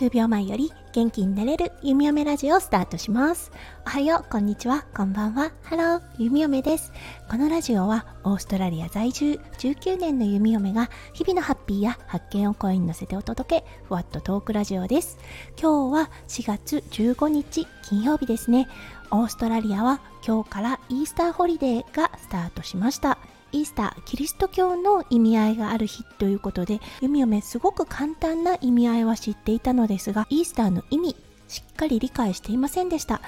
数秒前より元気になれる弓嫁ラジオをスタートします。おはよう、こんにちは、こんばんは。ハロー、弓嫁です。このラジオはオーストラリア在住19年の弓嫁が日々のハッピーや発見を声に乗せてお届け、ふわっとトークラジオです。今日は4月15日金曜日ですね。オーストラリアは今日からイースターホリデーがスタートしました。イースターキリスト教の意味合いがある日ということで弓嫁すごく簡単な意味合いは知っていたのですがイースターの意味しっかり理解していませんでした。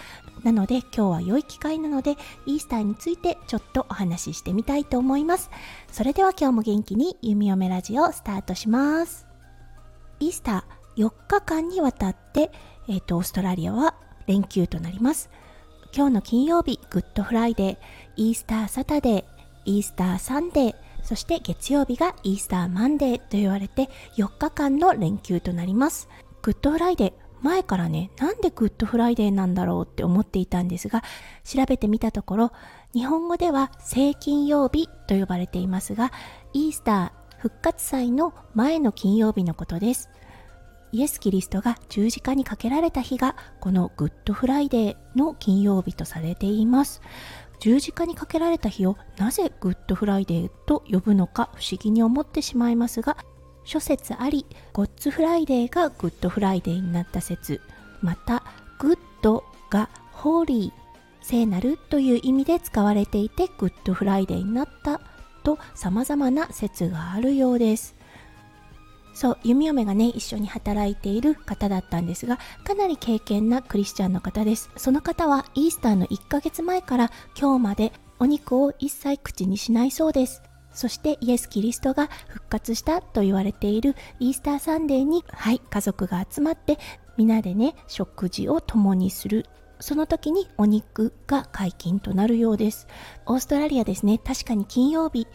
なので今日は良い機会なのでイースターについてちょっとお話ししてみたいと思います。それでは今日も元気に弓嫁ラジオスタートします。イースター4日間にわたって、えーと、オーストラリアは連休となります。今日の金曜日グッドフライデーイースターサタデーイースターサンデー、そして月曜日がイースターマンデーと言われて4日間の連休となります。グッドフライデー、前からね、なんでグッドフライデーなんだろうって思っていたんですが、調べてみたところ、日本語では聖金曜日と呼ばれていますが、イースター復活祭の前の金曜日のことです。イエス・キリストが十字架にかけられた日がこのグッドフライデーの金曜日とされています。十字架にかけられた日をなぜグッドフライデーと呼ぶのか不思議に思ってしまいますが諸説あり God's Friday がグッドフライデーになった説また Good が Holy 聖なるという意味で使われていてグッドフライデーになったと様々な説があるようですそう弓嫁がね一緒に働いている方だったんですがかなり敬虔なクリスチャンの方です。その方はイースターの1ヶ月前から今日までお肉を一切口にしないそうです。そしてイエス・キリストが復活したと言われているイースターサンデーにはい家族が集まって皆でね食事を共にする。その時にお肉が解禁となるようです。オーストラリアですね。確かに金曜日。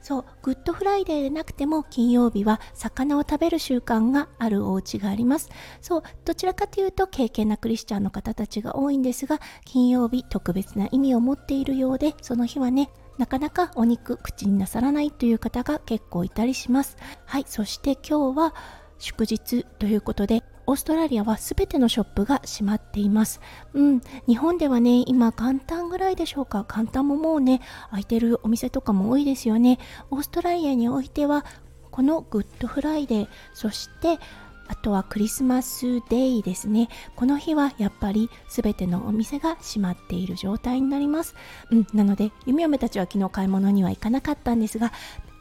そうグッドフライデーでなくても金曜日は魚を食べる習慣があるお家があります。そうどちらかというと敬虔なクリスチャンの方たちが多いんですが金曜日特別な意味を持っているようでその日はねなかなかお肉口になさらないという方が結構いたりします。はいそして今日は祝日ということでオーストラリアは全てのショップが閉まっています。うん、日本ではね、今元旦ぐらいでしょうか。元旦ももうね、空いてるお店とかも多いですよね。オーストラリアにおいては、このグッドフライデー、そしてあとはクリスマスデイですね。この日はやっぱり全てのお店が閉まっている状態になります。うん、なので、弓嫁たちは昨日買い物には行かなかったんですが、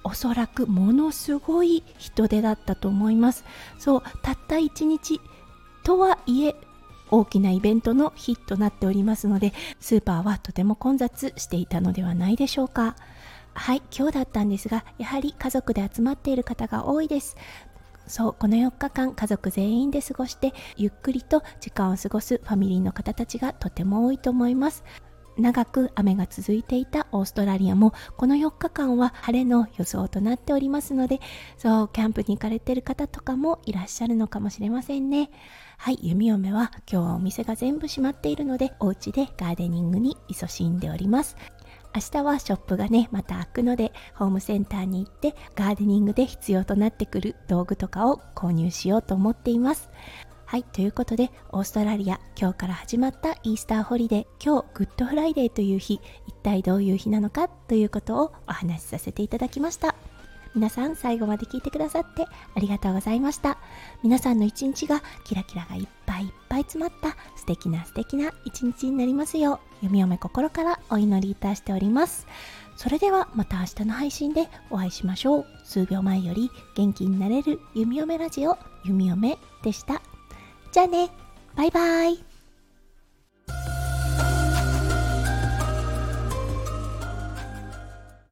おそらくものすごい人手だったと思います。そうたった1日とはいえ大きなイベントの日となっておりますのでスーパーはとても混雑していたのではないでしょうか。はい今日だったんですがやはり家族で集まっている方が多いです。そうこの4日間家族全員で過ごしてゆっくりと時間を過ごすファミリーの方たちがとても多いと思います。長く雨が続いていたオーストラリアもこの4日間は晴れの予想となっておりますのでそうキャンプに行かれてる方とかもいらっしゃるのかもしれませんね。はい弓嫁は今日はお店が全部閉まっているのでお家でガーデニングに勤しんでおります。明日はショップがねまた開くのでホームセンターに行ってガーデニングで必要となってくる道具とかを購入しようと思っています。はい、ということで、オーストラリア、今日から始まったイースターホリデー、今日、グッドフライデーという日、一体どういう日なのかということをお話しさせていただきました。皆さん最後まで聞いてくださってありがとうございました。皆さんの一日がキラキラがいっぱいいっぱい詰まった素敵な素敵な一日になりますよう、弓嫁心からお祈りいたしております。それではまた明日の配信でお会いしましょう。数秒前より元気になれる弓嫁ラジオ、弓嫁でした。じゃあね、バイバイ。